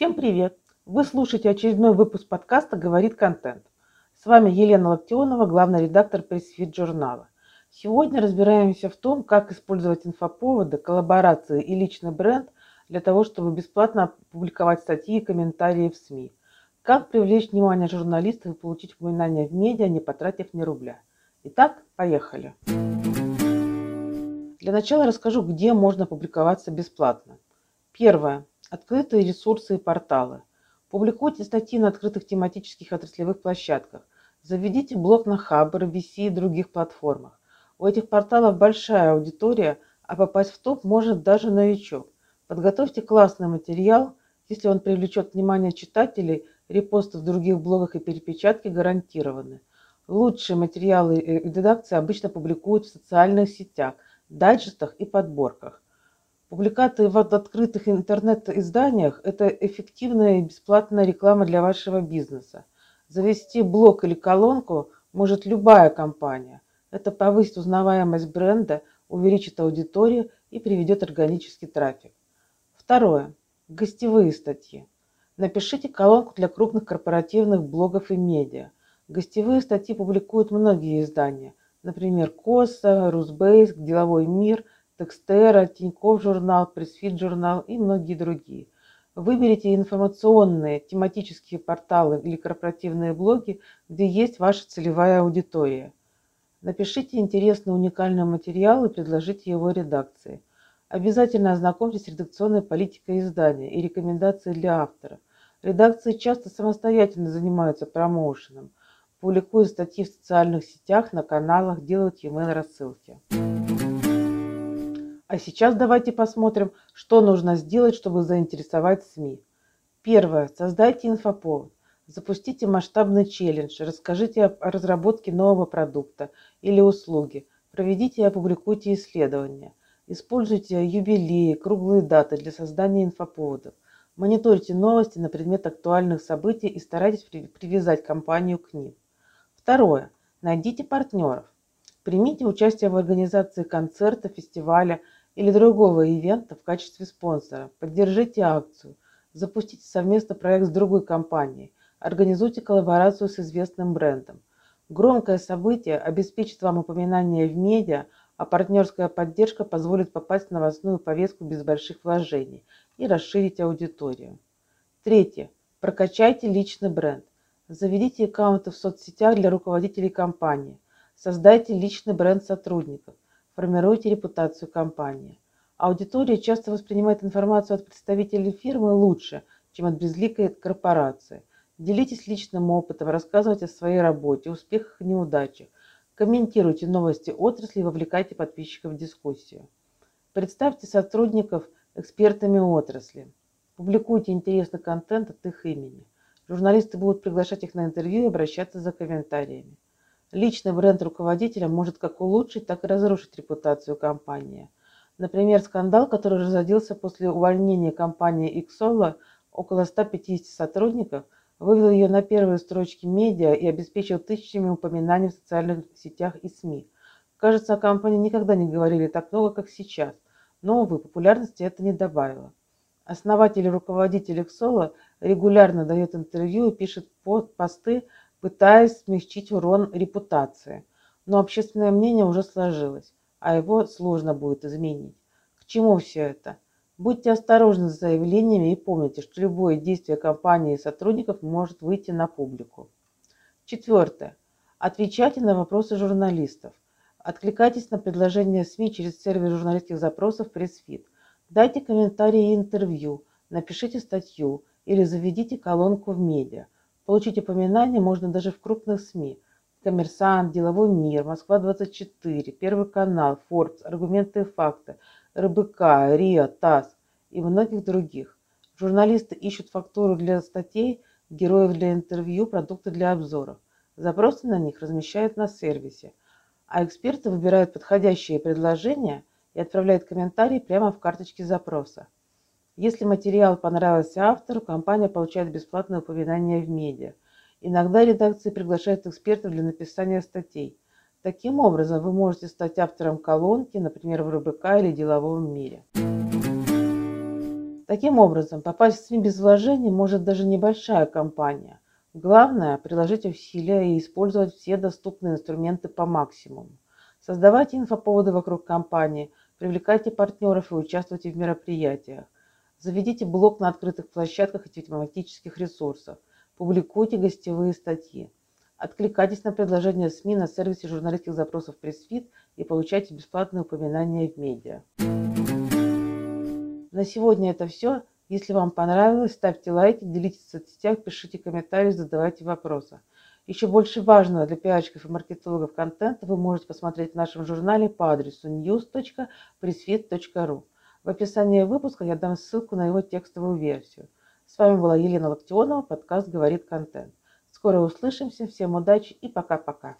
Всем привет! Вы слушаете очередной выпуск подкаста «Говорит контент». С вами Елена Локтионова, главный редактор пресс-фит журнала. Сегодня разбираемся в том, как использовать инфоповоды, коллаборации и личный бренд для того, чтобы бесплатно публиковать статьи и комментарии в СМИ. Как привлечь внимание журналистов и получить упоминание в медиа, не потратив ни рубля. Итак, поехали. Для начала расскажу, где можно публиковаться бесплатно. Первое. Открытые ресурсы и порталы. Публикуйте статьи на открытых тематических отраслевых площадках. Заведите блог на Хабр, VC и других платформах. У этих порталов большая аудитория, а попасть в топ может даже новичок. Подготовьте классный материал, если он привлечет внимание читателей, репосты в других блогах и перепечатки гарантированы. Лучшие материалы редакции обычно публикуют в социальных сетях, дайджестах и подборках. Публикаты в открытых интернет-изданиях – это эффективная и бесплатная реклама для вашего бизнеса. Завести блог или колонку может любая компания. Это повысит узнаваемость бренда, увеличит аудиторию и приведет органический трафик. Второе. Гостевые статьи. Напишите колонку для крупных корпоративных блогов и медиа. Гостевые статьи публикуют многие издания, например, Коса, Русбейск, Деловой мир – Текстера, Тинькофф журнал, Пресфит журнал и многие другие. Выберите информационные, тематические порталы или корпоративные блоги, где есть ваша целевая аудитория. Напишите интересный уникальный материал и предложите его редакции. Обязательно ознакомьтесь с редакционной политикой издания и рекомендацией для автора. Редакции часто самостоятельно занимаются промоушеном, публикуют статьи в социальных сетях, на каналах, делают e-mail рассылки. А сейчас давайте посмотрим, что нужно сделать, чтобы заинтересовать СМИ. Первое. Создайте инфоповод. Запустите масштабный челлендж, расскажите о разработке нового продукта или услуги, проведите и опубликуйте исследования. Используйте юбилеи, круглые даты для создания инфоповодов. Мониторьте новости на предмет актуальных событий и старайтесь привязать компанию к ним. Второе. Найдите партнеров. Примите участие в организации концерта, фестиваля или другого ивента в качестве спонсора. Поддержите акцию. Запустите совместно проект с другой компанией. Организуйте коллаборацию с известным брендом. Громкое событие обеспечит вам упоминание в медиа, а партнерская поддержка позволит попасть в новостную повестку без больших вложений и расширить аудиторию. Третье. Прокачайте личный бренд. Заведите аккаунты в соцсетях для руководителей компании. Создайте личный бренд сотрудников формируете репутацию компании. Аудитория часто воспринимает информацию от представителей фирмы лучше, чем от безликой корпорации. Делитесь личным опытом, рассказывайте о своей работе, успехах и неудачах. Комментируйте новости отрасли и вовлекайте подписчиков в дискуссию. Представьте сотрудников экспертами отрасли. Публикуйте интересный контент от их имени. Журналисты будут приглашать их на интервью и обращаться за комментариями. Личный бренд руководителя может как улучшить, так и разрушить репутацию компании. Например, скандал, который разродился после увольнения компании Xolo около 150 сотрудников, вывел ее на первые строчки медиа и обеспечил тысячами упоминаний в социальных сетях и СМИ. Кажется, о компании никогда не говорили так много, как сейчас, но, увы, популярности это не добавило. Основатель и руководитель Xolo регулярно дает интервью и пишет посты пытаясь смягчить урон репутации. Но общественное мнение уже сложилось, а его сложно будет изменить. К чему все это? Будьте осторожны с заявлениями и помните, что любое действие компании и сотрудников может выйти на публику. Четвертое. Отвечайте на вопросы журналистов. Откликайтесь на предложения СМИ через сервис журналистских запросов пресс-фит. Дайте комментарии и интервью, напишите статью или заведите колонку в медиа – Получить упоминание можно даже в крупных СМИ. Коммерсант, Деловой мир, Москва-24, Первый канал, Forbes, Аргументы и факты, РБК, РИА, ТАСС и многих других. Журналисты ищут фактуру для статей, героев для интервью, продукты для обзоров. Запросы на них размещают на сервисе, а эксперты выбирают подходящие предложения и отправляют комментарии прямо в карточке запроса. Если материал понравился автору, компания получает бесплатное упоминание в медиа. Иногда редакции приглашают экспертов для написания статей. Таким образом, вы можете стать автором колонки, например, в РБК или деловом мире. Таким образом, попасть в СМИ без вложений может даже небольшая компания. Главное – приложить усилия и использовать все доступные инструменты по максимуму. Создавайте инфоповоды вокруг компании, привлекайте партнеров и участвуйте в мероприятиях. Заведите блог на открытых площадках и тематических ресурсах. Публикуйте гостевые статьи. Откликайтесь на предложения СМИ на сервисе журналистских запросов пресс-фит и получайте бесплатные упоминания в медиа. На сегодня это все. Если вам понравилось, ставьте лайки, делитесь в соцсетях, пишите комментарии, задавайте вопросы. Еще больше важного для пиарщиков и маркетологов контента вы можете посмотреть в нашем журнале по адресу news.pressfit.ru. В описании выпуска я дам ссылку на его текстовую версию. С вами была Елена Локтионова, подкаст «Говорит контент». Скоро услышимся, всем удачи и пока-пока.